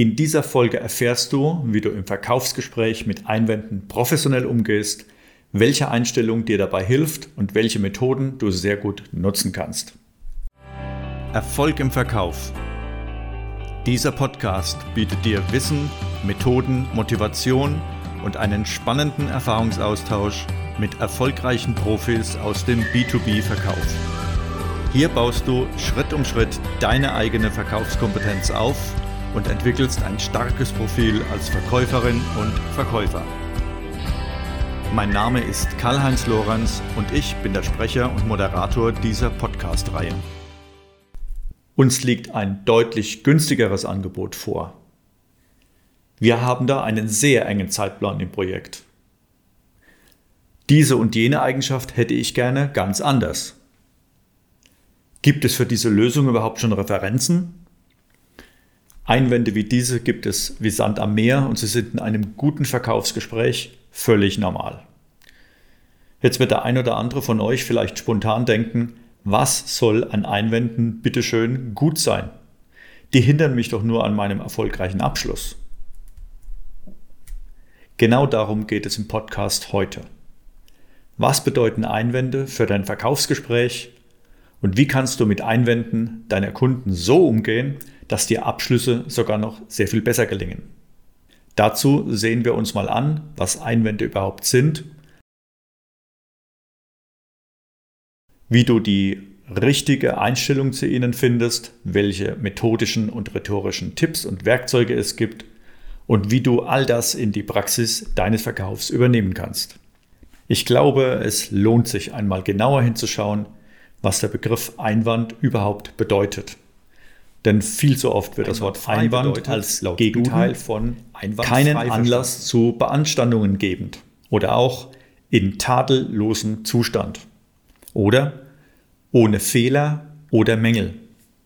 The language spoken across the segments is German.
In dieser Folge erfährst du, wie du im Verkaufsgespräch mit Einwänden professionell umgehst, welche Einstellung dir dabei hilft und welche Methoden du sehr gut nutzen kannst. Erfolg im Verkauf. Dieser Podcast bietet dir Wissen, Methoden, Motivation und einen spannenden Erfahrungsaustausch mit erfolgreichen Profis aus dem B2B-Verkauf. Hier baust du Schritt um Schritt deine eigene Verkaufskompetenz auf und entwickelst ein starkes Profil als Verkäuferin und Verkäufer. Mein Name ist Karl-Heinz Lorenz und ich bin der Sprecher und Moderator dieser Podcast-Reihe. Uns liegt ein deutlich günstigeres Angebot vor. Wir haben da einen sehr engen Zeitplan im Projekt. Diese und jene Eigenschaft hätte ich gerne ganz anders. Gibt es für diese Lösung überhaupt schon Referenzen? Einwände wie diese gibt es wie Sand am Meer und sie sind in einem guten Verkaufsgespräch völlig normal. Jetzt wird der ein oder andere von euch vielleicht spontan denken, was soll an Einwänden bitteschön gut sein? Die hindern mich doch nur an meinem erfolgreichen Abschluss. Genau darum geht es im Podcast heute. Was bedeuten Einwände für dein Verkaufsgespräch und wie kannst du mit Einwänden deiner Kunden so umgehen, dass dir Abschlüsse sogar noch sehr viel besser gelingen. Dazu sehen wir uns mal an, was Einwände überhaupt sind, wie du die richtige Einstellung zu ihnen findest, welche methodischen und rhetorischen Tipps und Werkzeuge es gibt und wie du all das in die Praxis deines Verkaufs übernehmen kannst. Ich glaube, es lohnt sich einmal genauer hinzuschauen, was der Begriff Einwand überhaupt bedeutet. Denn viel zu oft wird das Wort Einwand als Gegenteil von keinen Anlass zu Beanstandungen gebend oder auch in tadellosem Zustand oder ohne Fehler oder Mängel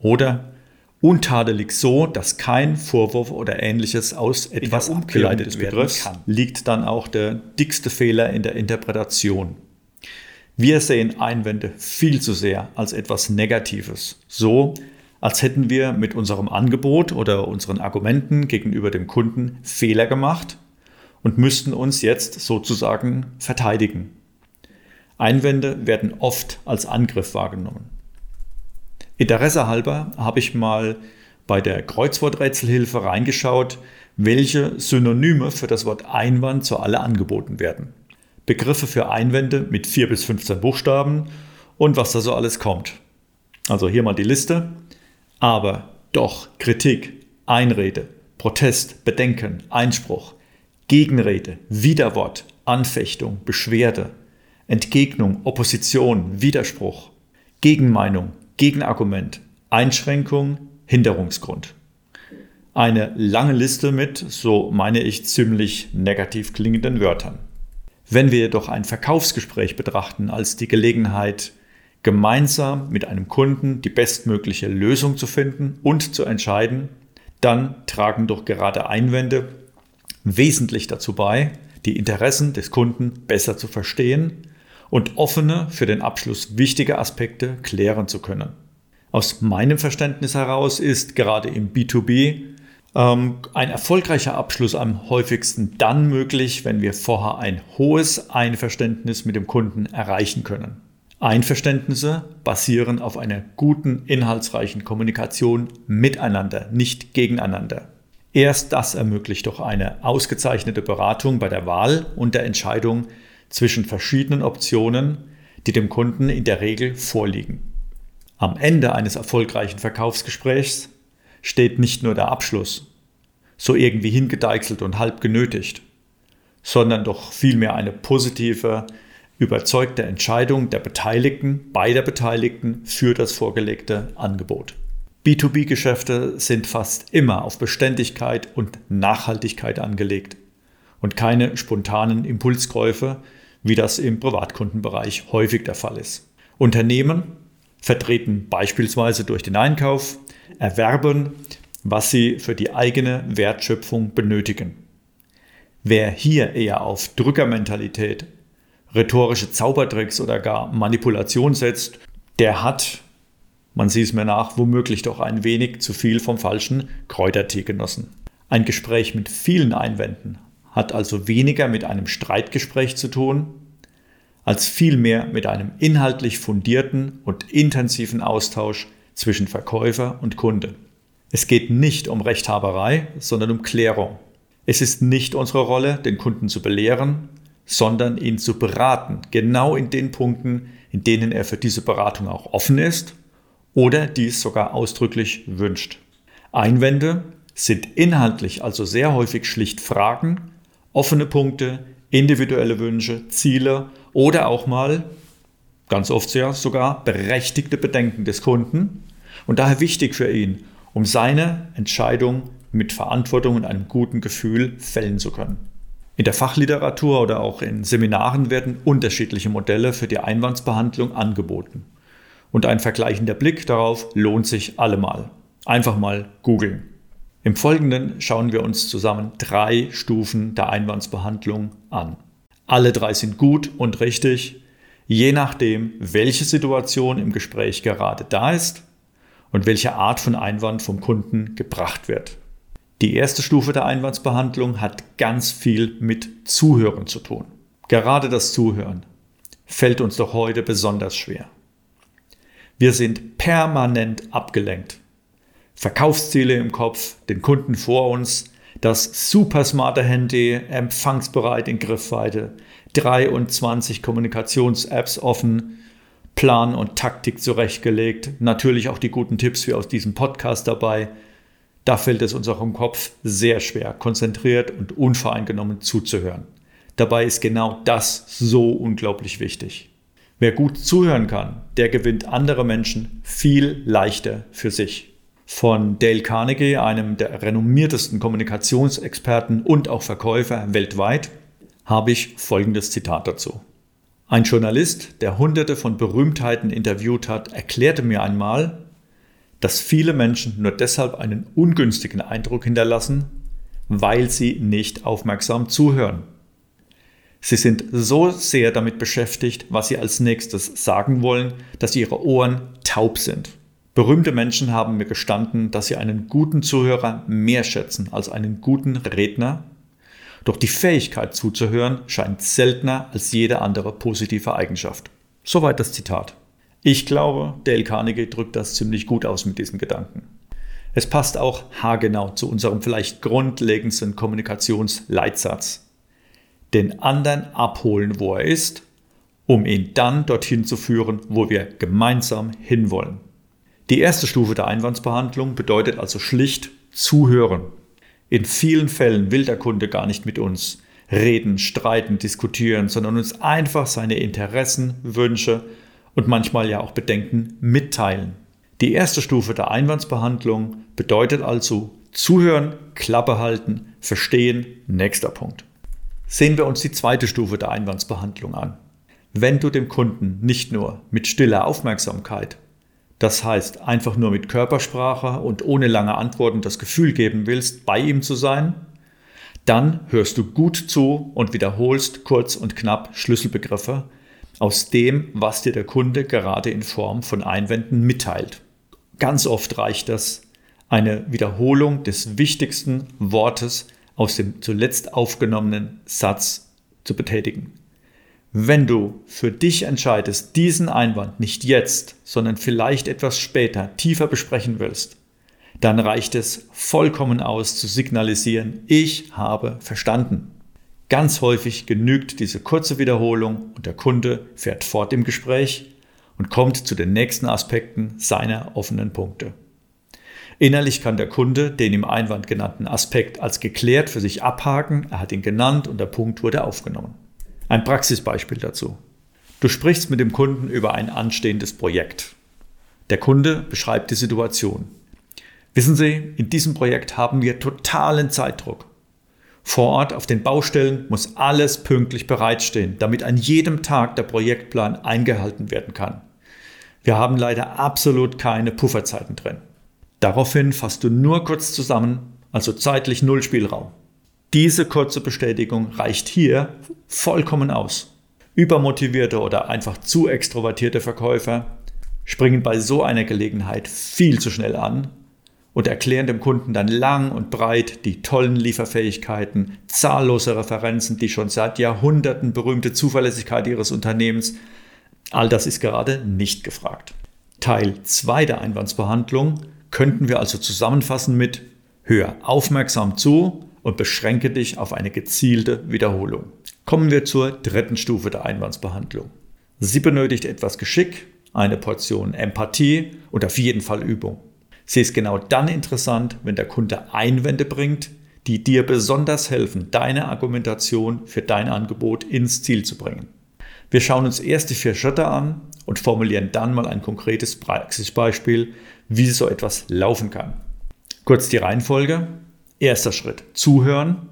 oder untadelig so, dass kein Vorwurf oder ähnliches aus etwas abgeleitet werden kann. Liegt dann auch der dickste Fehler in der Interpretation. Wir sehen Einwände viel zu sehr als etwas Negatives, so als hätten wir mit unserem Angebot oder unseren Argumenten gegenüber dem Kunden Fehler gemacht und müssten uns jetzt sozusagen verteidigen. Einwände werden oft als Angriff wahrgenommen. Interesse halber habe ich mal bei der Kreuzworträtselhilfe reingeschaut, welche Synonyme für das Wort Einwand zu alle angeboten werden. Begriffe für Einwände mit 4 bis 15 Buchstaben und was da so alles kommt. Also hier mal die Liste aber doch Kritik, Einrede, Protest, Bedenken, Einspruch, Gegenrede, Widerwort, Anfechtung, Beschwerde, Entgegnung, Opposition, Widerspruch, Gegenmeinung, Gegenargument, Einschränkung, Hinderungsgrund. Eine lange Liste mit, so meine ich, ziemlich negativ klingenden Wörtern. Wenn wir jedoch ein Verkaufsgespräch betrachten als die Gelegenheit, gemeinsam mit einem Kunden die bestmögliche Lösung zu finden und zu entscheiden, dann tragen doch gerade Einwände wesentlich dazu bei, die Interessen des Kunden besser zu verstehen und offene, für den Abschluss wichtige Aspekte klären zu können. Aus meinem Verständnis heraus ist gerade im B2B ähm, ein erfolgreicher Abschluss am häufigsten dann möglich, wenn wir vorher ein hohes Einverständnis mit dem Kunden erreichen können. Einverständnisse basieren auf einer guten, inhaltsreichen Kommunikation miteinander, nicht gegeneinander. Erst das ermöglicht doch eine ausgezeichnete Beratung bei der Wahl und der Entscheidung zwischen verschiedenen Optionen, die dem Kunden in der Regel vorliegen. Am Ende eines erfolgreichen Verkaufsgesprächs steht nicht nur der Abschluss, so irgendwie hingedeichselt und halb genötigt, sondern doch vielmehr eine positive, überzeugte Entscheidung der Beteiligten, beider Beteiligten für das vorgelegte Angebot. B2B-Geschäfte sind fast immer auf Beständigkeit und Nachhaltigkeit angelegt und keine spontanen Impulskäufe, wie das im Privatkundenbereich häufig der Fall ist. Unternehmen vertreten beispielsweise durch den Einkauf, erwerben, was sie für die eigene Wertschöpfung benötigen. Wer hier eher auf Drückermentalität rhetorische Zaubertricks oder gar Manipulation setzt, der hat, man sieht es mir nach, womöglich doch ein wenig zu viel vom falschen Kräutertee genossen. Ein Gespräch mit vielen Einwänden hat also weniger mit einem Streitgespräch zu tun, als vielmehr mit einem inhaltlich fundierten und intensiven Austausch zwischen Verkäufer und Kunde. Es geht nicht um Rechthaberei, sondern um Klärung. Es ist nicht unsere Rolle, den Kunden zu belehren, sondern ihn zu beraten, genau in den Punkten, in denen er für diese Beratung auch offen ist oder dies sogar ausdrücklich wünscht. Einwände sind inhaltlich also sehr häufig schlicht Fragen, offene Punkte, individuelle Wünsche, Ziele oder auch mal, ganz oft sehr sogar, berechtigte Bedenken des Kunden und daher wichtig für ihn, um seine Entscheidung mit Verantwortung und einem guten Gefühl fällen zu können. In der Fachliteratur oder auch in Seminaren werden unterschiedliche Modelle für die Einwandsbehandlung angeboten. Und ein vergleichender Blick darauf lohnt sich allemal. Einfach mal googeln. Im Folgenden schauen wir uns zusammen drei Stufen der Einwandsbehandlung an. Alle drei sind gut und richtig, je nachdem, welche Situation im Gespräch gerade da ist und welche Art von Einwand vom Kunden gebracht wird. Die erste Stufe der Einwandsbehandlung hat ganz viel mit Zuhören zu tun. Gerade das Zuhören fällt uns doch heute besonders schwer. Wir sind permanent abgelenkt. Verkaufsziele im Kopf, den Kunden vor uns, das super smarte Handy, empfangsbereit in Griffweite, 23 Kommunikations-Apps offen, Plan und Taktik zurechtgelegt, natürlich auch die guten Tipps wie aus diesem Podcast dabei, da fällt es unserem Kopf sehr schwer, konzentriert und unvoreingenommen zuzuhören. Dabei ist genau das so unglaublich wichtig. Wer gut zuhören kann, der gewinnt andere Menschen viel leichter für sich. Von Dale Carnegie, einem der renommiertesten Kommunikationsexperten und auch Verkäufer weltweit, habe ich folgendes Zitat dazu. Ein Journalist, der hunderte von Berühmtheiten interviewt hat, erklärte mir einmal, dass viele Menschen nur deshalb einen ungünstigen Eindruck hinterlassen, weil sie nicht aufmerksam zuhören. Sie sind so sehr damit beschäftigt, was sie als nächstes sagen wollen, dass ihre Ohren taub sind. Berühmte Menschen haben mir gestanden, dass sie einen guten Zuhörer mehr schätzen als einen guten Redner. Doch die Fähigkeit zuzuhören scheint seltener als jede andere positive Eigenschaft. Soweit das Zitat. Ich glaube, Dale Carnegie drückt das ziemlich gut aus mit diesen Gedanken. Es passt auch haargenau zu unserem vielleicht grundlegendsten Kommunikationsleitsatz. Den anderen abholen, wo er ist, um ihn dann dorthin zu führen, wo wir gemeinsam hinwollen. Die erste Stufe der Einwandsbehandlung bedeutet also schlicht zuhören. In vielen Fällen will der Kunde gar nicht mit uns reden, streiten, diskutieren, sondern uns einfach seine Interessen, Wünsche und manchmal ja auch Bedenken mitteilen. Die erste Stufe der Einwandsbehandlung bedeutet also zuhören, Klappe halten, verstehen, nächster Punkt. Sehen wir uns die zweite Stufe der Einwandsbehandlung an. Wenn du dem Kunden nicht nur mit stiller Aufmerksamkeit, das heißt einfach nur mit Körpersprache und ohne lange Antworten das Gefühl geben willst, bei ihm zu sein, dann hörst du gut zu und wiederholst kurz und knapp Schlüsselbegriffe, aus dem, was dir der Kunde gerade in Form von Einwänden mitteilt. Ganz oft reicht das, eine Wiederholung des wichtigsten Wortes aus dem zuletzt aufgenommenen Satz zu betätigen. Wenn du für dich entscheidest, diesen Einwand nicht jetzt, sondern vielleicht etwas später tiefer besprechen willst, dann reicht es vollkommen aus zu signalisieren, ich habe verstanden. Ganz häufig genügt diese kurze Wiederholung und der Kunde fährt fort im Gespräch und kommt zu den nächsten Aspekten seiner offenen Punkte. Innerlich kann der Kunde den im Einwand genannten Aspekt als geklärt für sich abhaken, er hat ihn genannt und der Punkt wurde aufgenommen. Ein Praxisbeispiel dazu. Du sprichst mit dem Kunden über ein anstehendes Projekt. Der Kunde beschreibt die Situation. Wissen Sie, in diesem Projekt haben wir totalen Zeitdruck. Vor Ort auf den Baustellen muss alles pünktlich bereitstehen, damit an jedem Tag der Projektplan eingehalten werden kann. Wir haben leider absolut keine Pufferzeiten drin. Daraufhin fasst du nur kurz zusammen, also zeitlich null Spielraum. Diese kurze Bestätigung reicht hier vollkommen aus. Übermotivierte oder einfach zu extrovertierte Verkäufer springen bei so einer Gelegenheit viel zu schnell an und erklären dem Kunden dann lang und breit die tollen Lieferfähigkeiten, zahllose Referenzen, die schon seit Jahrhunderten berühmte Zuverlässigkeit ihres Unternehmens. All das ist gerade nicht gefragt. Teil 2 der Einwandsbehandlung könnten wir also zusammenfassen mit Hör aufmerksam zu und beschränke dich auf eine gezielte Wiederholung. Kommen wir zur dritten Stufe der Einwandsbehandlung. Sie benötigt etwas Geschick, eine Portion Empathie und auf jeden Fall Übung. Sie ist genau dann interessant, wenn der Kunde Einwände bringt, die dir besonders helfen, deine Argumentation für dein Angebot ins Ziel zu bringen. Wir schauen uns erst die vier Schritte an und formulieren dann mal ein konkretes Praxisbeispiel, wie so etwas laufen kann. Kurz die Reihenfolge. Erster Schritt zuhören.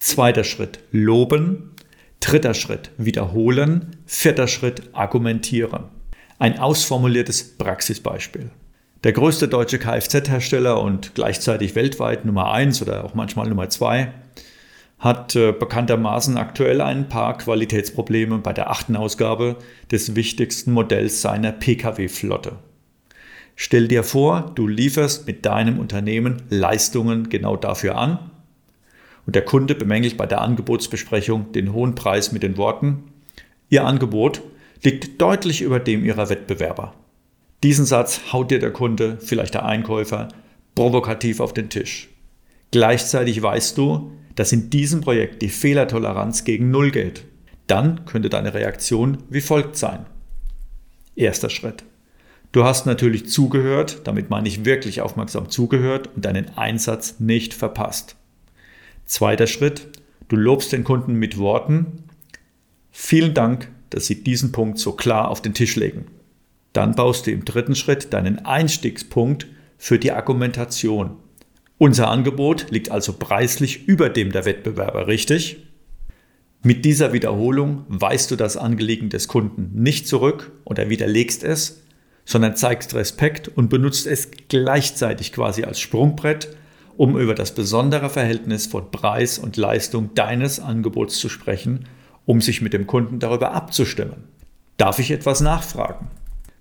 Zweiter Schritt loben. Dritter Schritt wiederholen. Vierter Schritt argumentieren. Ein ausformuliertes Praxisbeispiel. Der größte deutsche Kfz-Hersteller und gleichzeitig weltweit Nummer 1 oder auch manchmal Nummer 2 hat äh, bekanntermaßen aktuell ein paar Qualitätsprobleme bei der achten Ausgabe des wichtigsten Modells seiner Pkw-Flotte. Stell dir vor, du lieferst mit deinem Unternehmen Leistungen genau dafür an und der Kunde bemängelt bei der Angebotsbesprechung den hohen Preis mit den Worten, Ihr Angebot liegt deutlich über dem Ihrer Wettbewerber. Diesen Satz haut dir der Kunde, vielleicht der Einkäufer, provokativ auf den Tisch. Gleichzeitig weißt du, dass in diesem Projekt die Fehlertoleranz gegen Null geht. Dann könnte deine Reaktion wie folgt sein. Erster Schritt. Du hast natürlich zugehört, damit meine ich wirklich aufmerksam zugehört und deinen Einsatz nicht verpasst. Zweiter Schritt. Du lobst den Kunden mit Worten. Vielen Dank, dass Sie diesen Punkt so klar auf den Tisch legen. Dann baust du im dritten Schritt deinen Einstiegspunkt für die Argumentation. Unser Angebot liegt also preislich über dem der Wettbewerber, richtig? Mit dieser Wiederholung weist du das Anliegen des Kunden nicht zurück oder widerlegst es, sondern zeigst Respekt und benutzt es gleichzeitig quasi als Sprungbrett, um über das besondere Verhältnis von Preis und Leistung deines Angebots zu sprechen, um sich mit dem Kunden darüber abzustimmen. Darf ich etwas nachfragen?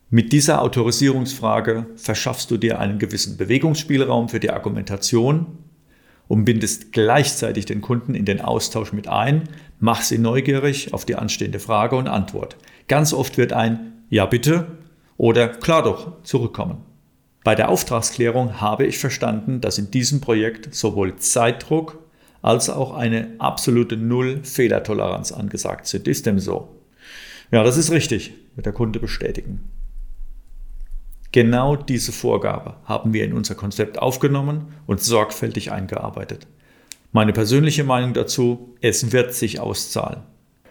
Mit dieser Autorisierungsfrage verschaffst du dir einen gewissen Bewegungsspielraum für die Argumentation und bindest gleichzeitig den Kunden in den Austausch mit ein, mach sie neugierig auf die anstehende Frage und Antwort. Ganz oft wird ein Ja bitte oder Klar doch zurückkommen. Bei der Auftragsklärung habe ich verstanden, dass in diesem Projekt sowohl Zeitdruck als auch eine absolute Null-Fehlertoleranz angesagt sind. Ist dem so? Ja, das ist richtig, wird der Kunde bestätigen. Genau diese Vorgabe haben wir in unser Konzept aufgenommen und sorgfältig eingearbeitet. Meine persönliche Meinung dazu, es wird sich auszahlen.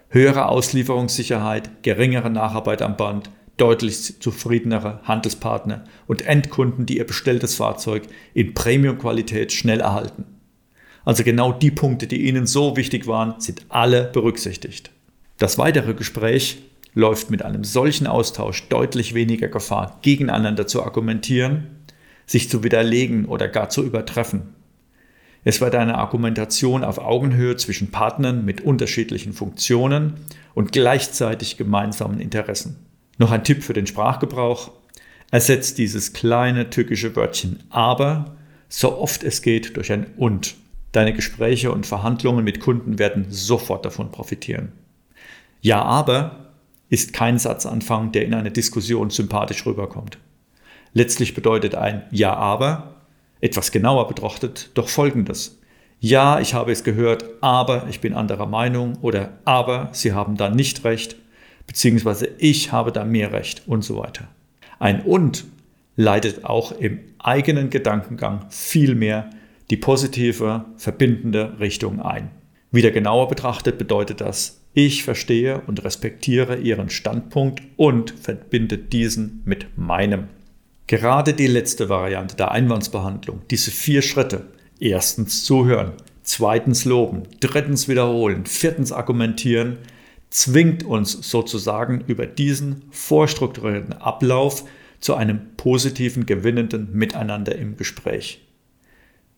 Höhere Auslieferungssicherheit, geringere Nacharbeit am Band, deutlich zufriedenere Handelspartner und Endkunden, die ihr bestelltes Fahrzeug in Premium-Qualität schnell erhalten. Also genau die Punkte, die Ihnen so wichtig waren, sind alle berücksichtigt. Das weitere Gespräch läuft mit einem solchen Austausch deutlich weniger Gefahr, gegeneinander zu argumentieren, sich zu widerlegen oder gar zu übertreffen. Es wird eine Argumentation auf Augenhöhe zwischen Partnern mit unterschiedlichen Funktionen und gleichzeitig gemeinsamen Interessen. Noch ein Tipp für den Sprachgebrauch. Ersetzt dieses kleine tückische Wörtchen aber so oft es geht durch ein und. Deine Gespräche und Verhandlungen mit Kunden werden sofort davon profitieren. Ja, aber ist kein Satzanfang, der in einer Diskussion sympathisch rüberkommt. Letztlich bedeutet ein Ja, aber etwas genauer betrachtet doch Folgendes. Ja, ich habe es gehört, aber ich bin anderer Meinung oder aber Sie haben da nicht recht, beziehungsweise ich habe da mehr recht und so weiter. Ein und leitet auch im eigenen Gedankengang viel mehr die positive, verbindende Richtung ein. Wieder genauer betrachtet bedeutet das ich verstehe und respektiere Ihren Standpunkt und verbinde diesen mit meinem. Gerade die letzte Variante der Einwandsbehandlung, diese vier Schritte, erstens zuhören, zweitens loben, drittens wiederholen, viertens argumentieren, zwingt uns sozusagen über diesen vorstrukturierten Ablauf zu einem positiven, gewinnenden Miteinander im Gespräch.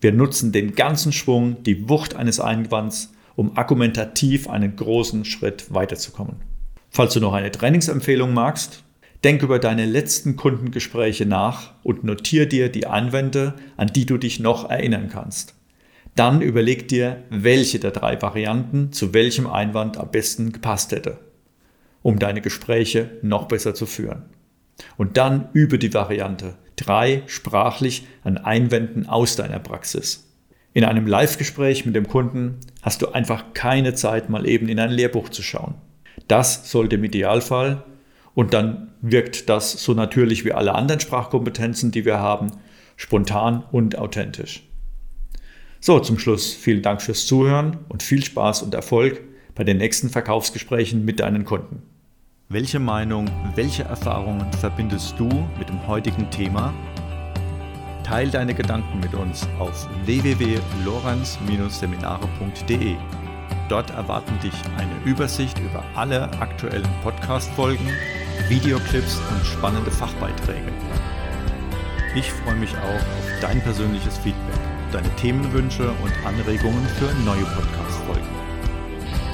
Wir nutzen den ganzen Schwung, die Wucht eines Einwands um argumentativ einen großen Schritt weiterzukommen. Falls du noch eine Trainingsempfehlung magst, Denk über deine letzten Kundengespräche nach und notiere dir die Einwände, an die du dich noch erinnern kannst. Dann überleg dir, welche der drei Varianten zu welchem Einwand am besten gepasst hätte, um deine Gespräche noch besser zu führen. Und dann übe die Variante 3 sprachlich an Einwänden aus deiner Praxis. In einem Live-Gespräch mit dem Kunden hast du einfach keine Zeit, mal eben in ein Lehrbuch zu schauen. Das sollte im Idealfall und dann wirkt das so natürlich wie alle anderen Sprachkompetenzen, die wir haben, spontan und authentisch. So, zum Schluss vielen Dank fürs Zuhören und viel Spaß und Erfolg bei den nächsten Verkaufsgesprächen mit deinen Kunden. Welche Meinung, welche Erfahrungen verbindest du mit dem heutigen Thema? Teil deine Gedanken mit uns auf www.lorenz-seminare.de. Dort erwarten dich eine Übersicht über alle aktuellen Podcast-Folgen Videoclips und spannende Fachbeiträge. Ich freue mich auch auf dein persönliches Feedback, deine Themenwünsche und Anregungen für neue Podcast-Folgen.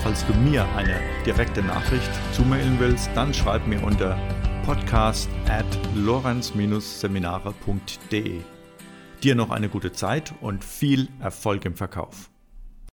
Falls du mir eine direkte Nachricht zumailen willst, dann schreib mir unter podcast at lorenz-seminare.de. Dir noch eine gute Zeit und viel Erfolg im Verkauf.